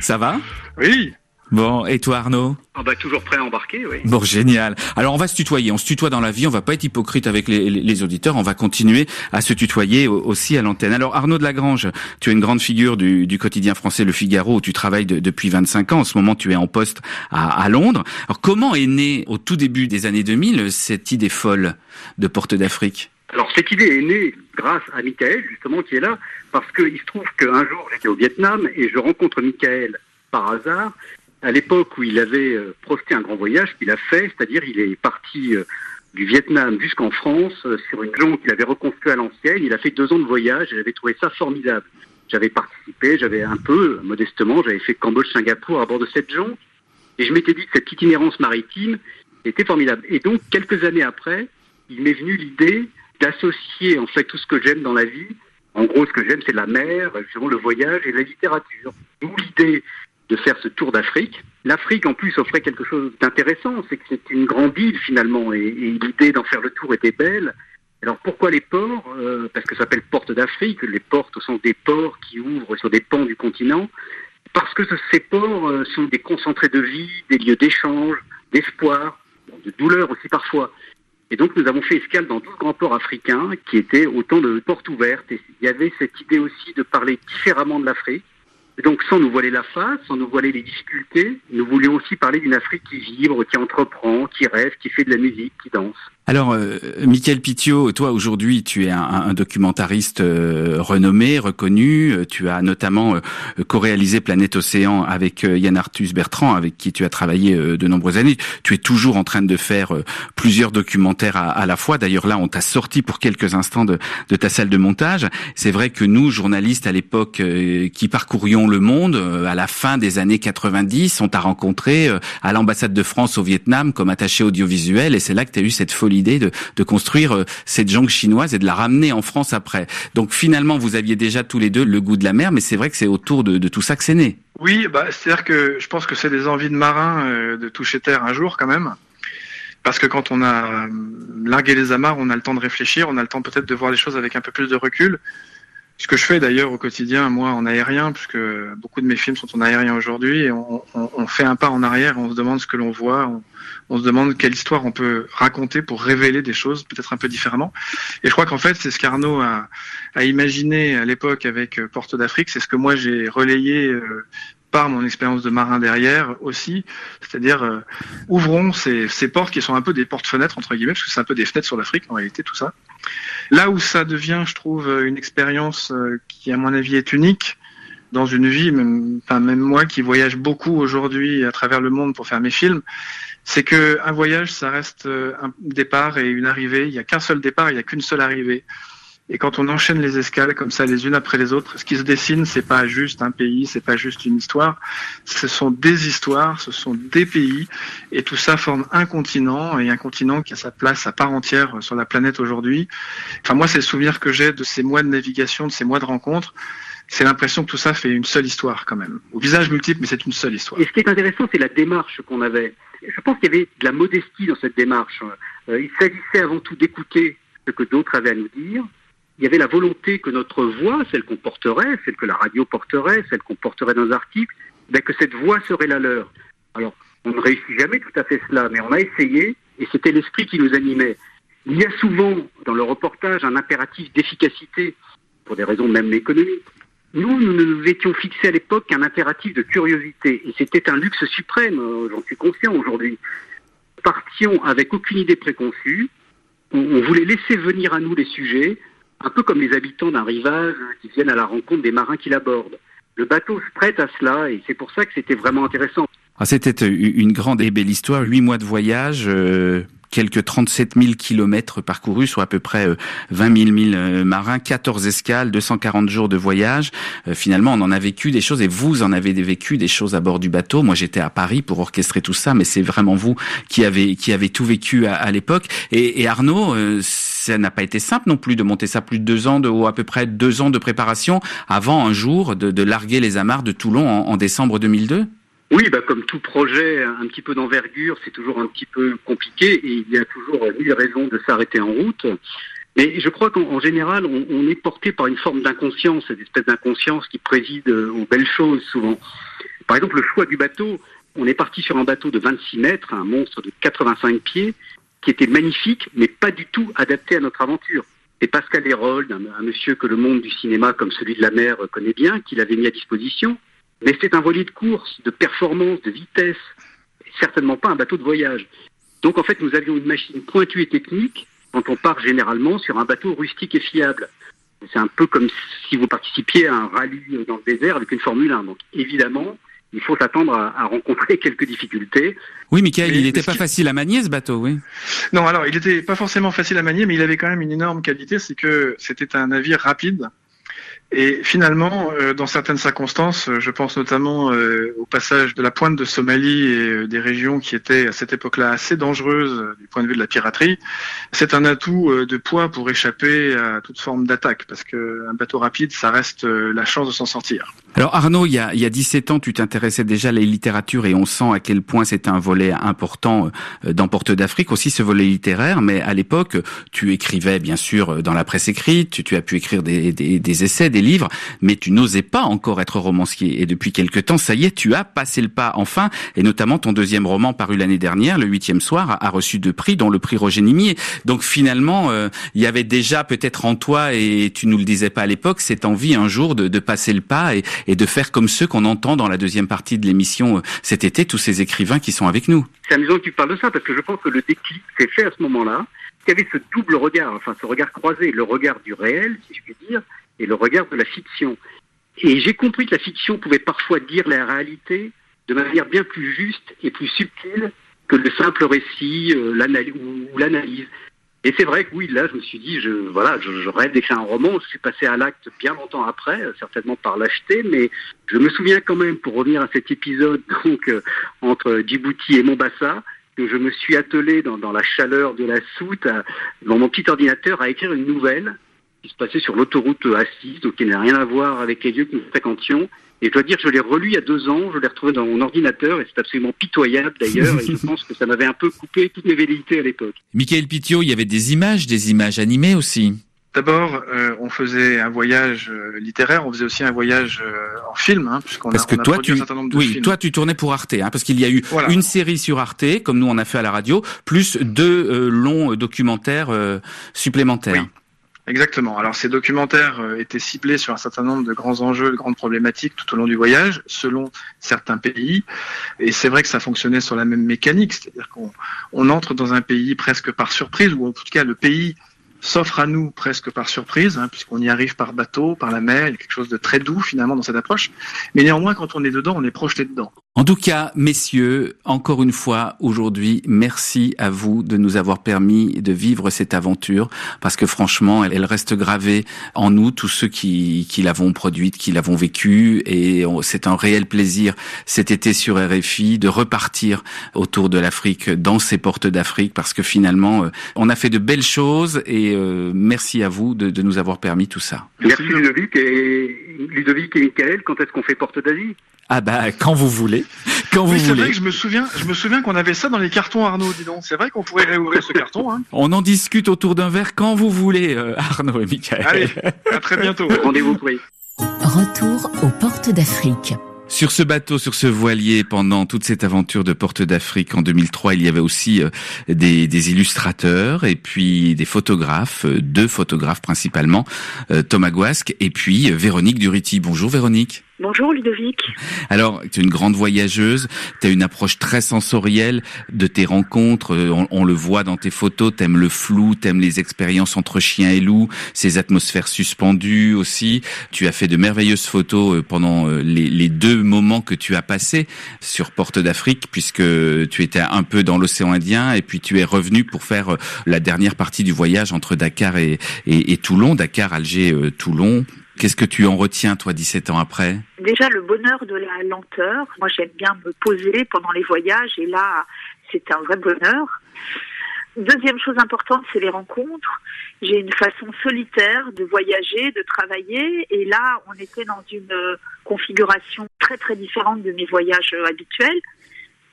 Ça va? Oui. Bon, et toi Arnaud? Ah bah toujours prêt à embarquer, oui. Bon, génial. Alors on va se tutoyer, on se tutoie dans la vie, on va pas être hypocrite avec les, les- les auditeurs, on va continuer à se tutoyer au- aussi à l'antenne. Alors Arnaud de Lagrange, tu es une grande figure du, du quotidien français Le Figaro où tu travailles de- depuis 25 ans. En ce moment, tu es en poste à, à Londres. Alors comment est née au tout début des années 2000 cette idée folle de Porte d'Afrique? Alors cette idée est née grâce à Michael, justement, qui est là, parce qu'il se trouve qu'un jour j'étais au Vietnam et je rencontre Michael par hasard, à l'époque où il avait euh, projeté un grand voyage qu'il a fait, c'est-à-dire il est parti euh, du Vietnam jusqu'en France euh, sur une jonque qu'il avait reconstruite à l'ancienne. Il a fait deux ans de voyage et j'avais trouvé ça formidable. J'avais participé, j'avais un peu, modestement, j'avais fait Cambodge-Singapour à bord de cette jonque. Et je m'étais dit que cette itinérance maritime était formidable. Et donc, quelques années après, il m'est venu l'idée d'associer en fait tout ce que j'aime dans la vie. En gros, ce que j'aime, c'est la mer, le voyage et la littérature. D'où l'idée de faire ce tour d'Afrique. L'Afrique, en plus, offrait quelque chose d'intéressant, c'est que c'est une grande île finalement, et, l'idée d'en faire le tour était belle. Alors pourquoi les ports? Euh, Parce que ça s'appelle Porte d'Afrique. Les portes sont des ports qui ouvrent sur des pans du continent. Parce que ce- ces ports euh, sont des concentrés de vie, des lieux d'échange, d'espoir, de douleur aussi parfois. Et donc nous avons fait escale dans 12 grands ports africains qui étaient autant de portes ouvertes. Et il y avait cette idée aussi de parler différemment de l'Afrique. Donc sans nous voiler la face, sans nous voiler les difficultés, nous voulions aussi parler d'une Afrique qui vibre, qui entreprend, qui rêve, qui fait de la musique, qui danse. Alors, euh, Michael Pitiot, toi aujourd'hui, tu es un, un documentariste euh, renommé, reconnu. Euh, Tu as notamment euh, co-réalisé Planète Océan avec euh, Yann Arthus Bertrand, avec qui tu as travaillé euh, de nombreuses années. Tu es toujours en train de faire plusieurs documentaires à, à la fois. D'ailleurs, là, on t'a sorti pour quelques instants de, de ta salle de montage. C'est vrai que nous, journalistes à l'époque, qui parcourions le monde, à la fin des années 90, on t'a rencontré à l'ambassade de France au Vietnam comme attaché audiovisuel, et c'est là que tu as eu cette folle de, de construire euh, cette jungle chinoise et de la ramener en France après. Donc finalement, vous aviez déjà tous les deux le goût de la mer, mais c'est vrai que c'est autour de, de tout ça que c'est né. Oui, bah, c'est-à-dire que je pense que c'est des envies de marin euh, de toucher terre un jour quand même. Parce que quand on a euh, largué les amarres, on a le temps de réfléchir, on a le temps peut-être de voir les choses avec un peu plus de recul. Ce que je fais d'ailleurs au quotidien, moi en aérien, puisque beaucoup de mes films sont en aérien aujourd'hui, et on, on- on fait un pas en arrière, on se demande ce que l'on voit, on, se demande quelle histoire on peut raconter pour révéler des choses peut-être un peu différemment. Et je crois qu'en fait, c'est ce qu'Arnaud a, a imaginé à l'époque avec euh, Porte d'Afrique, c'est ce que moi j'ai relayé mon expérience de marin derrière aussi, c'est-à-dire euh, ouvrons ces, ces portes qui sont un peu des portes-fenêtres entre guillemets, parce que c'est un peu des fenêtres sur l'Afrique en réalité tout ça. Là où ça devient, je trouve, une expérience euh, qui, à mon avis, est unique dans une vie, même, même moi qui voyage beaucoup aujourd'hui à travers le monde pour faire mes films, c'est que un voyage, ça reste euh, un départ et une arrivée. Il n'y a qu'un seul départ, il n'y a qu'une seule arrivée. Et quand on enchaîne les escales comme ça, les unes après les autres, ce qui se dessine, c'est pas juste un pays, c'est pas juste une histoire. Ce sont des histoires, ce sont des pays, et tout ça forme un continent et un continent qui a sa place à part entière sur la planète aujourd'hui. Enfin, moi, c'est le souvenir que j'ai de ces mois de navigation, de ces mois de rencontres. C'est l'impression que tout ça fait une seule histoire quand même. Au visage multiple, mais c'est une seule histoire. Et ce qui est intéressant, c'est la démarche qu'on avait. Je pense qu'il y avait de la modestie dans cette démarche. Euh, il s'agissait avant tout d'écouter ce que d'autres avaient à nous dire. Il y avait la volonté que notre voix, celle qu'on porterait, celle que la radio porterait, celle qu'on porterait dans nos articles, ben, que cette voie serait la leur. Alors, on ne réussit jamais tout à fait cela, mais on a essayé, et c'était l'esprit qui nous animait. Il y a souvent dans le reportage un impératif d'efficacité, pour des raisons même économiques. Nous, nous nous étions fixés à l'époque un impératif de curiosité, et c'était un luxe suprême, euh, j'en suis conscient aujourd'hui. Partions avec aucune idée préconçue, on, on voulait laisser venir à nous les sujets, un peu comme les habitants d'un rivage qui viennent à la rencontre des marins qui l'abordent. Le bateau se prête à cela, et c'est pour ça que c'était vraiment intéressant. Ah, C'était euh, une grande et belle histoire, huit mois de voyage, euh, quelques 37 000 kilomètres parcourus, soit à peu près euh, 20 000 milles euh, marins, 14 escales, 240 jours de voyage. Euh, finalement, on en a vécu des choses et vous en avez vécu des choses à bord du bateau. Moi, j'étais à Paris pour orchestrer tout ça, mais c'est vraiment vous qui avez qui avez tout vécu à, à l'époque. Et, et Arnaud, euh, ça n'a pas été simple non plus de monter ça plus de deux ans, ou à peu près deux ans de préparation avant un jour de, larguer les amarres de Toulon en, décembre 2002. Oui, bah, comme tout projet un petit peu d'envergure, c'est toujours un petit peu compliqué et il y a toujours mille raisons de s'arrêter en route. Mais je crois qu'en en général, on, on est porté par une forme d'inconscience, cette espèce d'inconscience qui préside aux belles choses souvent. Par exemple, le choix du bateau, on est parti sur un bateau de 26 mètres, un monstre de 85 pieds, qui était magnifique, mais pas du tout adapté à notre aventure. C'est Pascal Hérold, un, monsieur que le monde du cinéma, comme celui de la mer, connaît bien, qui l'avait mis à disposition. Mais c'est un voilier de course, de performance, de vitesse, certainement pas un bateau de voyage. Donc en fait, nous avions une machine pointue et technique quand on part généralement sur un bateau rustique et fiable. C'est un peu comme si vous participiez à un rallye dans le désert avec une Formule 1. Donc évidemment, il faut s'attendre à, à rencontrer quelques difficultés. Oui, Michael, Mais- il n'était pas qui- facile à manier ce bateau, oui. Non, alors il était pas forcément facile à manier, mais il avait quand même une énorme qualité, c'est que c'était un navire rapide. Et finalement, euh, dans certaines circonstances, euh, je pense notamment euh, au passage de la pointe de Somalie et euh, des régions qui étaient à cette époque-là assez dangereuses euh, du point de vue de la piraterie, c'est un atout de poids pour échapper à toute forme d'attaque, parce qu'un bateau rapide, ça reste la chance de s'en sortir. Alors Arnaud, il y a, il y a 17 ans, tu t'intéressais déjà à la littérature et on sent à quel point c'était un volet important dans Porte d'Afrique, aussi ce volet littéraire, mais à l'époque, tu écrivais bien sûr dans la presse écrite, tu, tu as pu écrire des, des, des essais, des livres, mais tu n'osais pas encore être romancier. Et depuis quelque temps, ça y est, tu as passé le pas enfin, et notamment ton deuxième roman paru l'année dernière, Le huitième soir, a, reçu deux prix, dont le prix Roger Nimier. Donc finalement, euh, il y avait déjà peut-être en toi, et tu nous le disais pas à l'époque, cette envie un jour de, de passer le pas et, et de faire comme ceux qu'on entend dans la deuxième partie de l'émission euh, cet été, tous ces écrivains qui sont avec nous. C'est amusant que tu parles de ça parce que je pense que le déclic s'est fait à ce moment-là. Il y avait ce double regard, enfin ce regard croisé, le regard du réel, si je puis dire, et le regard de la fiction. Et j'ai compris que la fiction pouvait parfois dire la réalité de manière bien plus juste et plus subtile que le simple récit euh, ou, l'analyse. Et c'est vrai que oui, là, je me suis dit, je, voilà, je, je rêve d'écrire un roman. Je suis passé à l'acte bien longtemps après, euh, certainement par lâcheté, mais je me souviens quand même, pour revenir à cet épisode euh, entre Djibouti et Mombasa, que je me suis attelé dans, la chaleur de la soute, dans mon petit ordinateur, à écrire une nouvelle qui se passait sur l'autoroute A6, donc qui n'a rien à voir avec les lieux que nous fréquentions. Et je dois dire que je l'ai relu il y a deux ans, je l'ai retrouvé dans mon ordinateur, et c'est absolument pitoyable d'ailleurs, et je pense que ça m'avait un peu coupé toutes mes velléités à l'époque. Michael Pitio, il y avait des images, des images animées aussi. D'abord, euh, on faisait un voyage euh, littéraire, on faisait aussi un voyage euh, en film, hein, puisqu'on Parce a, que on a toi, produit tu, un certain nombre de oui, films. toi, tu tournais pour Arte, hein, parce qu'il y a eu Voilà. une série sur Arte, comme nous on a fait à la radio, plus deux euh, longs documentaires euh, supplémentaires. Exactement. Alors ces documentaires euh, étaient ciblés sur un certain nombre de grands enjeux, de grandes problématiques tout au long du voyage, selon certains pays. Et c'est vrai que ça fonctionnait sur la même mécanique, c'est-à-dire qu'on on entre dans un pays presque par surprise, ou en tout cas le pays s'offre à nous presque par surprise, hein, puisqu'on y arrive par bateau, par la mer, il y a quelque chose de très doux finalement dans cette approche. Mais néanmoins, quand on est dedans, on est projeté dedans. En tout cas, messieurs, encore une fois, aujourd'hui, merci à vous de nous avoir permis de vivre cette aventure, parce que franchement, elle, reste gravée en nous, tous ceux qui, qui l'avons produite, qui l'avons vécue, et c'est un réel plaisir cet été sur RFI de repartir autour de l'Afrique, dans ces portes d'Afrique, parce que finalement, euh, on a fait de belles choses, et euh, merci à vous de, de nous avoir permis tout ça. Merci Ludovic et Ludovic et Michael, quand est-ce qu'on fait Porte d'Asie? Ah bah, quand vous voulez, quand vous oui, voulez. vrai que je me souviens, je me souviens qu'on avait ça dans les cartons Arnaud, dis donc. C'est vrai qu'on pourrait réouvrir ce carton. Hein. On en discute autour d'un verre quand vous voulez, euh, Arnaud et Michael. Allez, à très bientôt. Rendez-vous pris. Retour aux portes d'Afrique. Sur ce bateau, sur ce voilier, pendant toute cette aventure de Porte d'Afrique en 2003, il y avait aussi euh, des, des illustrateurs et puis des photographes, euh, deux photographes principalement, euh, Thomas Guasque et puis Véronique Duriti. Bonjour Véronique. Bonjour Ludovic. Alors, tu es une grande voyageuse, tu as une approche très sensorielle de tes rencontres, on, on le voit dans tes photos, t'aimes le flou, t'aimes les expériences entre chien et loup, ces atmosphères suspendues aussi. Tu as fait de merveilleuses photos pendant les, les deux moments que tu as passés sur Porte d'Afrique, puisque tu étais un peu dans l'océan Indien et puis tu es revenu pour faire la dernière partie du voyage entre Dakar et, Toulon, Dakar, Alger, euh, Toulon. Qu'est-ce que tu en retiens, toi, 17 ans après? Déjà, le bonheur de la lenteur. Moi, j'aime bien me poser pendant les voyages et là, c'est un vrai bonheur. Deuxième chose importante, c'est les rencontres. J'ai une façon solitaire de voyager, de travailler, et là, on était dans une configuration très très différente de mes voyages habituels.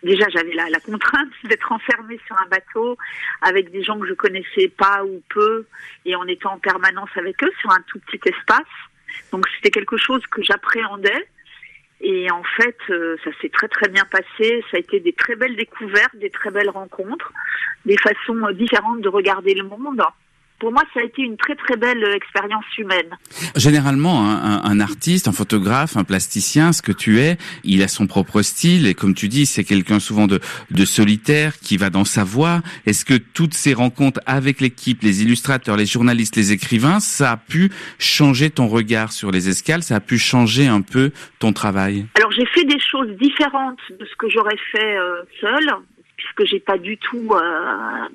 Déjà, j'avais la, contrainte d'être enfermée sur un bateau avec des gens que je connaissais pas ou peu, et en étant en permanence avec eux sur un tout petit espace. Donc, c'était quelque chose que j'appréhendais. Et en fait, euh, ça s'est très très bien passé. Ça a été des très belles découvertes, des très belles rencontres, des façons euh, différentes de regarder le monde. Pour moi, ça a été une très très belle euh, expérience humaine. Généralement, un, un, artiste, un photographe, un plasticien, ce que tu es, il a son propre style et comme tu dis, c'est quelqu'un souvent de, de solitaire qui va dans sa voie. Est-ce que toutes ces rencontres avec l'équipe, les illustrateurs, les journalistes, les écrivains, ça a pu changer ton regard sur les escales, ça a pu changer un peu ton travail? Alors j'ai fait des choses différentes de ce que j'aurais fait euh, seule, puisque j'ai pas du tout euh,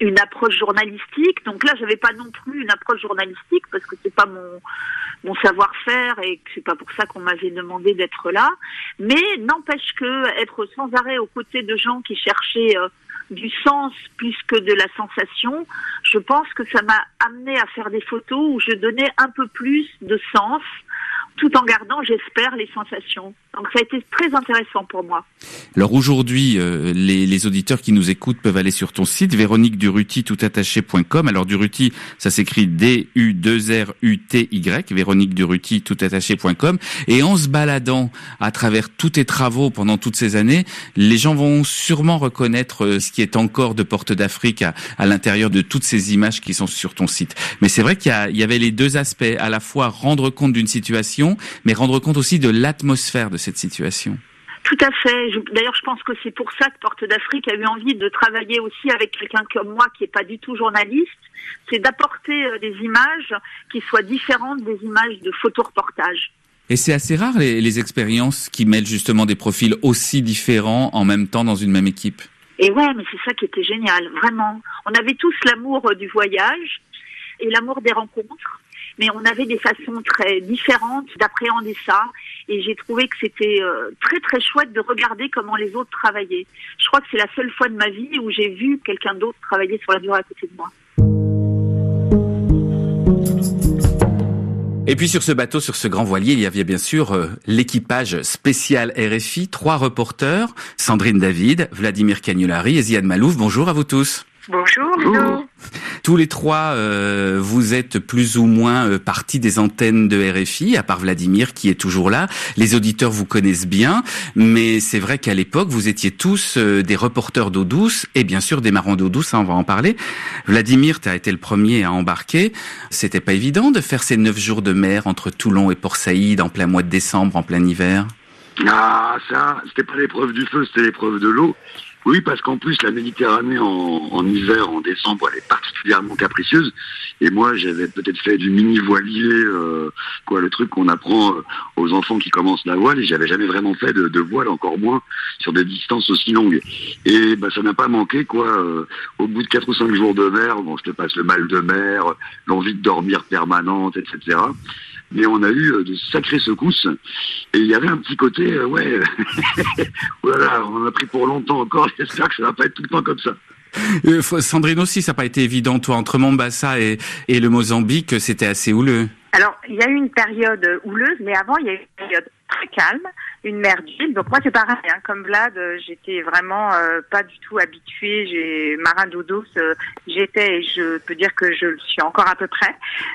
une approche journalistique. Donc là, j'avais pas non plus une approche journalistique parce que c'est pas mon mon savoir-faire et que c'est pas pour ça qu'on m'avait demandé d'être là. Mais n'empêche que être sans arrêt aux côtés de gens qui cherchaient euh, du sens plus que de la sensation, je pense que ça m'a amené à faire des photos où je donnais un peu plus de sens tout en gardant, j'espère, les sensations. Donc ça a été très intéressant pour moi. Alors aujourd'hui, euh, les, les, auditeurs qui nous écoutent peuvent aller sur ton site Véronique Duruti toutattaché.com. Alors Duruti, ça s'écrit D-U-2-R-U-T-Y, Véronique Duruti toutattaché.com. Et en se baladant à travers tous tes travaux pendant toutes ces années, les gens vont sûrement reconnaître euh, ce qui est encore de Porte d'Afrique à, à l'intérieur de toutes ces images qui sont sur ton site. Mais c'est vrai qu'il y, y avait les deux aspects, à la fois rendre compte d'une situation, mais rendre compte aussi de l'atmosphère de cette situation. Tout à fait. D'ailleurs, je pense que c'est pour ça que Porte d'Afrique a eu envie de travailler aussi avec quelqu'un comme moi qui n'est pas du tout journaliste. C'est d'apporter des images qui soient différentes des images de photoreportage. Et c'est assez rare les, les, expériences qui mêlent justement des profils aussi différents en même temps dans une même équipe. Et ouais, mais c'est ça qui était génial, vraiment. On avait tous l'amour du voyage et l'amour des rencontres mais on avait des façons très différentes d'appréhender ça et j'ai trouvé que c'était euh, très très chouette de regarder comment les autres travaillaient. Je crois que c'est la seule fois de ma vie où j'ai vu quelqu'un d'autre travailler sur la durée à côté de moi. Et puis sur ce bateau, sur ce grand voilier, il y avait bien sûr euh, l'équipage spécial RFI, trois reporters, Sandrine David, Vladimir Cagnolari et Ziad Malouf. Bonjour à vous tous. Bonjour, Ludo. Tous les trois, euh, vous êtes plus ou moins euh, partis des antennes de RFI, à part Vladimir qui est toujours là. Les auditeurs vous connaissent bien, mais c'est vrai qu'à l'époque, vous étiez tous euh, des reporters d'eau douce et bien sûr des marins d'eau douce, hein, on va en parler. Vladimir, tu as été le premier à embarquer. C'était pas évident de faire ces neuf jours de mer entre Toulon et Port Saïd en plein mois de décembre, en plein hiver? Ah, ça, c'était pas l'épreuve du feu, c'était l'épreuve de l'eau. Oui, parce qu'en plus, la Méditerranée en, hiver, en décembre, elle est particulièrement capricieuse. Et moi, j'avais peut-être fait du mini voilier, euh, quoi, le truc qu'on apprend aux enfants qui commencent la voile. Et j'avais jamais vraiment fait de, de, voile, encore moins sur des distances aussi longues. Et bah, ça n'a pas manqué, quoi. Euh, au bout de quatre ou cinq jours de mer, bon, je te passe le mal de mer, l'envie de dormir permanente, etc mais on a eu de sacrées secousses. Et il y avait un petit côté euh, ouais voilà on a pris pour longtemps encore j'espère que ça va pas être tout le temps comme ça euh, Sandrine aussi ça n'a pas été évident toi entre Mombasa et, le Mozambique c'était assez houleux alors il y a eu une période houleuse mais avant il y a eu une période très calme une mer d'huile. Donc moi c'est pareil, hein, comme Vlad, j'étais vraiment euh, pas du tout habituée. J'ai marin d'eau douce, euh, j'étais et je peux dire que je le suis encore à peu près.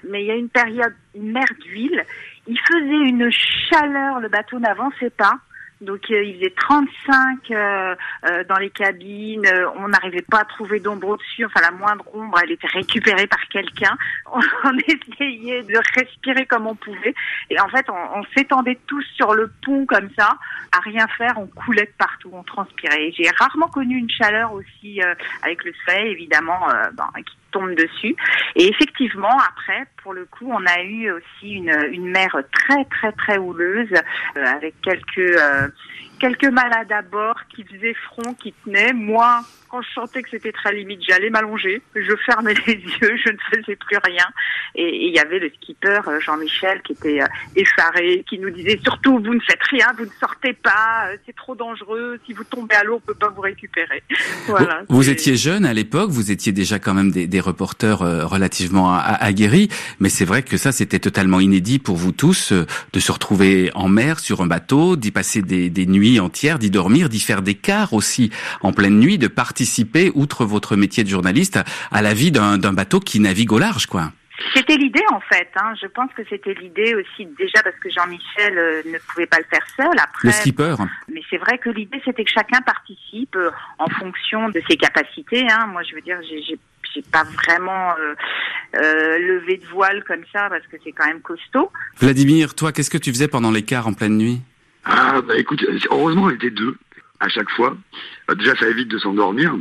Mais il y a une période, une mer d'huile. Il faisait une chaleur, le bateau n'avançait pas. Donc euh, il faisait 35 euh, euh, dans les cabines, euh, on n'arrivait pas à trouver d'ombre au-dessus, enfin la moindre ombre, elle était récupérée par quelqu'un. On, essayait de respirer comme on pouvait. Et en fait, on, s'étendait tous sur le pont comme ça, à rien faire, on coulait de partout, on transpirait. J'ai rarement connu une chaleur aussi euh, avec le soleil, évidemment, euh, ben, qui tombe dessus. Et effectivement, après, pour le coup, on a eu aussi une, mer très très très houleuse, euh, avec quelques euh, quelques malades à bord qui faisaient front, qui tenaient. Moi, quand je sentais que c'était très limite, j'allais m'allonger, je fermais les yeux, je ne faisais plus rien. Et il y avait le skipper euh, Jean-Michel qui était euh, effaré, qui nous disait surtout vous ne faites rien, vous ne sortez pas, euh, c'est trop dangereux, si vous tombez à l'eau, on peut pas vous récupérer. Voilà. Vous, étiez jeune à l'époque, vous étiez déjà quand même des, des reporters relativement aguerris, mais c'est vrai que ça c'était totalement inédit pour vous tous de se retrouver en mer sur un bateau, d'y passer des, des nuits entières, d'y dormir, d'y faire des quarts aussi en pleine nuit, de participer, outre votre métier de journaliste, à, la vie d'un bateau qui navigue au large, quoi. C'était l'idée en fait. Hein. Je pense que c'était l'idée aussi déjà parce que Jean-Michel euh, ne pouvait pas le faire seul. Après, Le skipper. Mais c'est vrai que l'idée c'était que chacun participe euh, en fonction de ses capacités. Hein. Moi, je veux dire, j'ai j'ai- j'ai pas vraiment euh, euh, levé de voile comme ça parce que c'est quand même costaud. Vladimir, toi, qu'est-ce que tu faisais pendant les quarts en pleine nuit? Ah, bah écoute, heureusement, on était deux à chaque fois. Euh, Déjà, ça évite de s'endormir.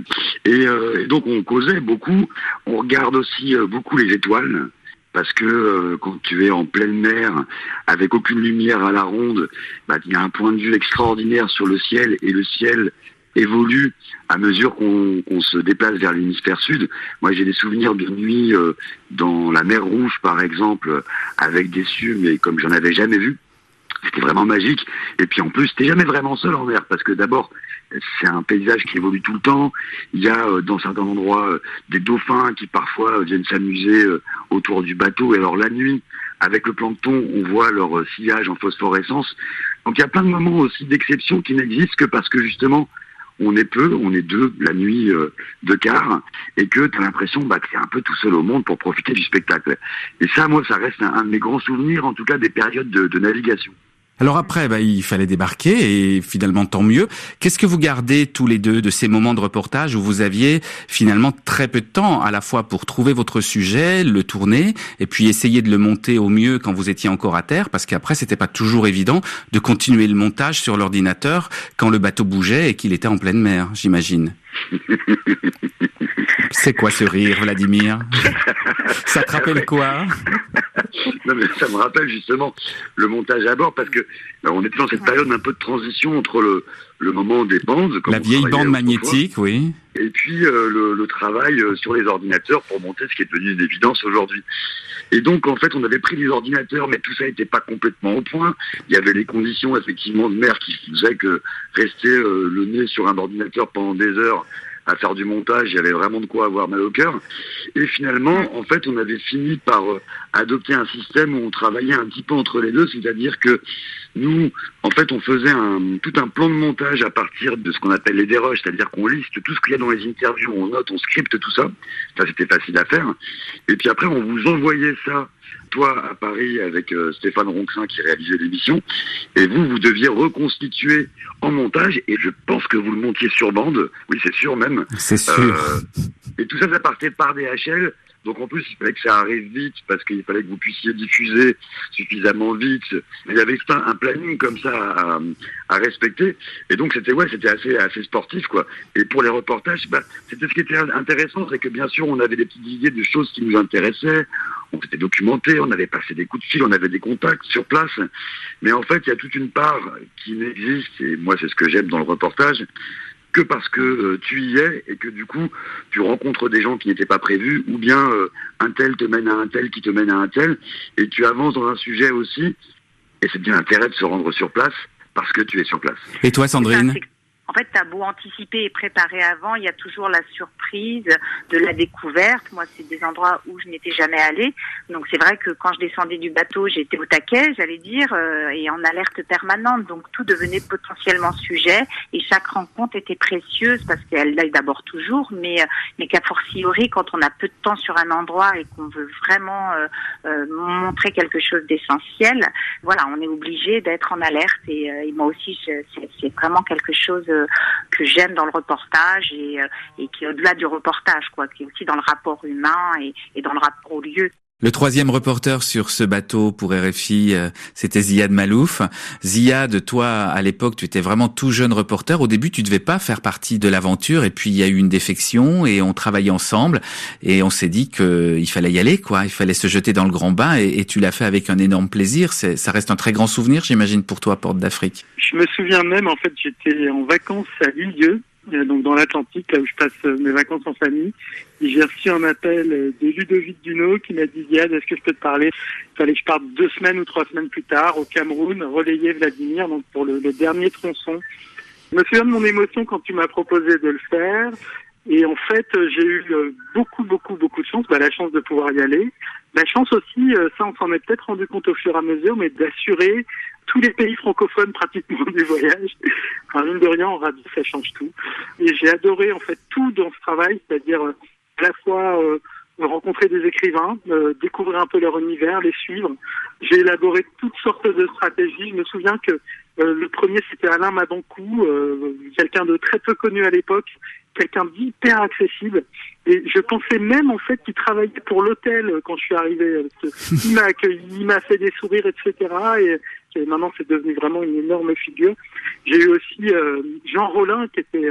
Et, euh, donc, on causait beaucoup. On regarde aussi euh, beaucoup les étoiles. Parce que quand tu es en pleine mer, avec aucune lumière à la ronde, bah, il y a un point de vue extraordinaire sur le ciel. Et le ciel évolue à mesure qu'on se déplace vers l'hémisphère sud. Moi, j'ai des souvenirs de nuit euh, dans la mer Rouge, par exemple, avec des cieux, mais comme j'en avais jamais vu. C'était vraiment magique. Et puis en plus, t'es jamais vraiment seul en mer, parce que d'abord, c'est un paysage qui évolue tout le temps. Il y a euh, dans certains endroits euh, des dauphins qui parfois euh, viennent s'amuser autour du bateau. Et alors la nuit, avec le plancton, on voit leur sillage en phosphorescence. Donc il y a plein de moments aussi d'exception qui n'existent que parce que justement, on est peu, on est deux la nuit de quart, et que tu as l'impression bah, que c'est un peu tout seul au monde pour profiter du spectacle. Et ça, moi, ça reste un, de mes grands souvenirs, en tout cas des périodes de, de navigation. Alors après, bah, il fallait débarquer et finalement tant mieux. Qu'est-ce que vous gardez tous les deux de ces moments de reportage où vous aviez finalement très peu de temps à la fois pour trouver votre sujet, le tourner et puis essayer de le monter au mieux quand vous étiez encore à terre? Parce qu'après c'était pas toujours évident de continuer le montage sur l'ordinateur quand le bateau bougeait et qu'il était en pleine mer, j'imagine. C'est quoi ce rire, Vladimir? Ça te rappelle quoi? Non, mais ça me rappelle justement le montage à bord parce que ben, on était dans cette période un peu de transition entre le, le moment des bandes, comme La vieille bande magnétique, oui. et puis euh, le, le travail euh, sur les ordinateurs pour monter ce qui est devenu une évidence aujourd'hui. Et donc en fait on avait pris des ordinateurs mais tout ça n'était pas complètement au point. Il y avait les conditions effectivement de mer qui faisaient que rester euh, le nez sur un ordinateur pendant des heures à faire du montage, il y avait vraiment de quoi avoir mal au cœur. Et finalement, en fait, on avait fini par euh, adopter un système où on travaillait un petit peu entre les deux, c'est-à-dire que nous, en fait, on faisait tout un plan de montage à partir de ce qu'on appelle les déroges, c'est-à-dire qu'on liste tout ce qu'il y a dans les interviews, on note, on scripte tout ça. Ça, c'était facile à faire. Et puis après, on vous envoyait ça, toi, à Paris, avec euh, Stéphane Ronxin qui réalisait l'émission. Et vous, vous deviez reconstituer en montage. Et je pense que vous le montiez sur bande. Oui, c'est sûr même. C'est sûr. Euh, et tout ça, ça partait par DHL. Donc en plus, il fallait que ça arrive vite parce qu'il fallait que vous puissiez diffuser suffisamment vite. Il y avait un, un planning comme ça à, à respecter. Et donc c'était ouais, c'était assez assez sportif quoi. Et pour les reportages, bah, c'était ce qui était intéressant, c'est que bien sûr on avait des petites idées de choses qui nous intéressaient. On s'était documenté, on avait passé des coups de fil, on avait des contacts sur place. Mais en fait, il y a toute une part qui n'existe. Et moi, c'est ce que j'aime dans le reportage que parce que euh, tu y es et que du coup tu rencontres des gens qui n'étaient pas prévus ou bien euh, un tel te mène à un tel qui te mène à un tel et tu avances dans un sujet aussi et c'est bien l'intérêt de se rendre sur place parce que tu es sur place. Et toi, Sandrine? en fait, t'as beau anticiper et préparer avant, il y a toujours la surprise de la découverte. Moi, c'est des endroits où je n'étais jamais allée. Donc, c'est vrai que quand je descendais du bateau, j'étais au taquet, j'allais dire, euh, et en alerte permanente. Donc, tout devenait potentiellement sujet et chaque rencontre était précieuse parce qu'elle l'aide d'abord toujours, mais, euh, mais qu'à fortiori, quand on a peu de temps sur un endroit et qu'on veut vraiment euh, euh, montrer quelque chose d'essentiel, voilà, on est obligé d'être en alerte. Et, euh, et moi aussi, c'est vraiment quelque chose que j'aime dans le reportage et, et qui au-delà du reportage, quoi, qui est aussi dans le rapport humain et, et dans le rapport au lieu. Le troisième reporter sur ce bateau pour RFI, euh, c'était Ziad Malouf. Ziad, toi, à l'époque, tu étais vraiment tout jeune reporter. Au début, tu devais pas faire partie de l'aventure, et puis il y a eu une défection, et on travaillait ensemble, et on s'est dit qu'il fallait y aller, quoi. Il fallait se jeter dans le grand bain, et, et tu l'as fait avec un énorme plaisir. Ça reste un très grand souvenir, j'imagine, pour toi, Porte d'Afrique. Je me souviens même, en fait, j'étais en vacances à Lille, donc dans l'Atlantique, là où je passe euh, mes vacances en famille. J'ai reçu un appel euh, de Ludovic Duno qui m'a dit Ziad, est-ce que je peux te parler? Il fallait que je parte deux semaines ou trois semaines plus tard au Cameroun, relayer Vladimir, donc pour le, le dernier tronçon. Je me souviens de mon émotion quand tu m'as proposé de le faire. Et en fait, euh, j'ai eu euh, beaucoup, beaucoup, beaucoup de chance, bah, la chance de pouvoir y aller. La chance aussi, euh, ça on s'en est peut-être rendu compte au fur et à mesure, mais d'assurer tous les pays francophones pratiquement du voyage. Enfin, mine de rien, en radio, ça change tout. Et j'ai adoré en fait tout dans ce travail, c'est-à-dire euh, à la fois euh, rencontrer des écrivains, euh, découvrir un peu leur univers, les suivre. J'ai élaboré toutes sortes de stratégies. Je me souviens que le premier, c'était Alain Mabancou, quelqu'un de très peu connu à l'époque, quelqu'un d'hyper accessible. Et je pensais même en fait qu'il travaillait pour l'hôtel quand je suis arrivé. Il m'a accueilli, il m'a fait des sourires, etc. Et, et maintenant, c'est devenu vraiment une énorme figure. J'ai eu aussi euh, Jean Rollin qui était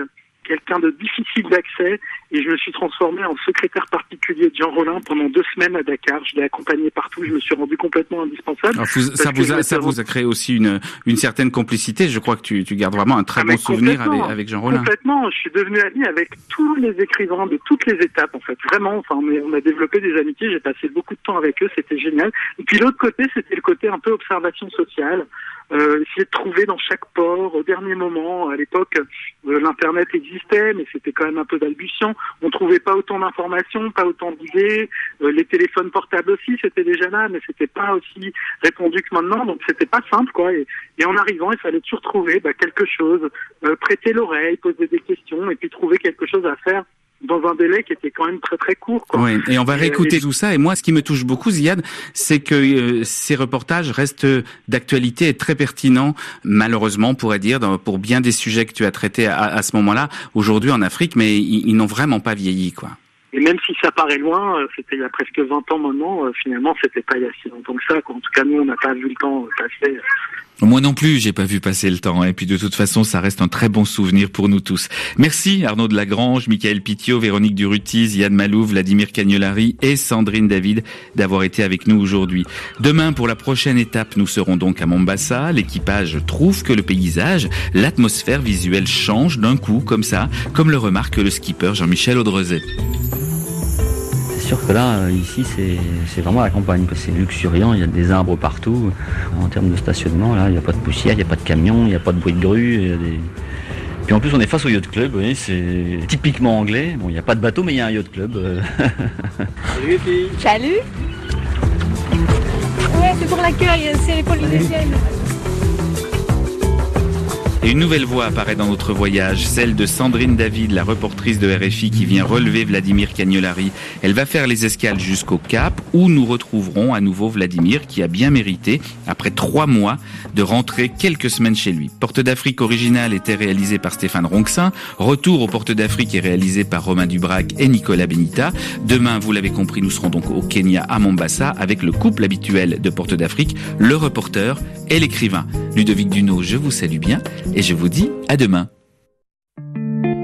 quelqu'un de difficile d'accès et je me suis transformé en secrétaire particulier de Jean Rollin pendant deux semaines à Dakar. Je l'ai accompagné partout. Je me suis rendu complètement indispensable. Alors, vous- Parce ça, vous a, m'étais ça vous a créé aussi une, une certaine complicité. Je crois que tu, tu gardes vraiment un très Ah, bon souvenir avec, Jean Rollin. Complètement. Je suis devenu ami avec tous les écrivains de toutes les étapes, en fait. Vraiment. Enfin, on, est- on a développé des amitiés. J'ai passé beaucoup de temps avec eux. C'était génial. Et puis l'autre côté, c'était le côté un peu observation sociale. Euh, essayer de trouver dans chaque port, au dernier moment, à l'époque, euh, l'internet existait, mais c'était quand même un peu balbutiant. On trouvait pas autant d'informations, pas autant d'idées. Euh, les téléphones portables aussi, c'était déjà là, mais c'était pas aussi répandu que maintenant. Donc c'était pas simple, quoi. Et, et en arrivant, il fallait toujours trouver bah, quelque chose, euh, prêter l'oreille, poser des questions, et puis trouver quelque chose à faire dans un délai qui était quand même très très court. Quoi. Oui, et on va réécouter et- tout ça. Et moi, ce qui me touche beaucoup, Ziad, c'est que euh, ces reportages restent d'actualité et très pertinents, malheureusement, on pourrait dire, dans- pour bien des sujets que tu as traités à, à ce moment-là, aujourd'hui en Afrique, mais ils, ils n'ont vraiment pas vieilli, quoi. Et même si ça paraît loin, euh, c'était il y a presque 20 ans maintenant, euh, finalement, c'était pas il y a si longtemps que ça. Quoi. En tout cas, nous, on n'a pas vu le temps passer. Moi non plus, j'ai pas vu passer le temps. Et puis de toute façon, ça reste un très bon souvenir pour nous tous. Merci Arnaud de Lagrange, Michael Pitiot, Véronique Durutiz, Yann Malou, Vladimir Cagnolari et Sandrine David d'avoir été avec nous aujourd'hui. Demain, pour la prochaine étape, nous serons donc à Mombasa. L'équipage trouve que le paysage, l'atmosphère visuelle change d'un coup, comme ça, comme le remarque le skipper Jean-Michel Audrezet. Sûr que là, ici, c'est vraiment la campagne. parce que C'est luxuriant, il y a des arbres partout. En termes de stationnement, là, il n'y a pas de poussière, il n'y a pas de camion, il n'y a pas de bruit de grue. il y a des- Puis en plus, on est face au yacht club, c'est typiquement anglais. Bon, il n'y a pas de bateau, mais il y a un yacht club. euh. Salut Ouais, c'est pour l'accueil, c'est les Polynésiennes. Et une nouvelle voix apparaît dans notre voyage, celle de Sandrine David, la reportrice de RFI qui vient relever Vladimir Cagnolari. Elle va faire les escales jusqu'au Cap où nous retrouverons à nouveau Vladimir qui a bien mérité, après trois mois, de rentrer quelques semaines chez lui. Porte d'Afrique originale était réalisée par Stéphane Ronxin. Retour aux Portes d'Afrique est réalisé par Romain Dubrac et Nicolas Benita. Demain, vous l'avez compris, nous serons donc au Kenya à Mombasa avec le couple habituel de Porte d'Afrique, le reporter et l'écrivain. Ludovic Duno, je vous salue bien et je vous dis à demain.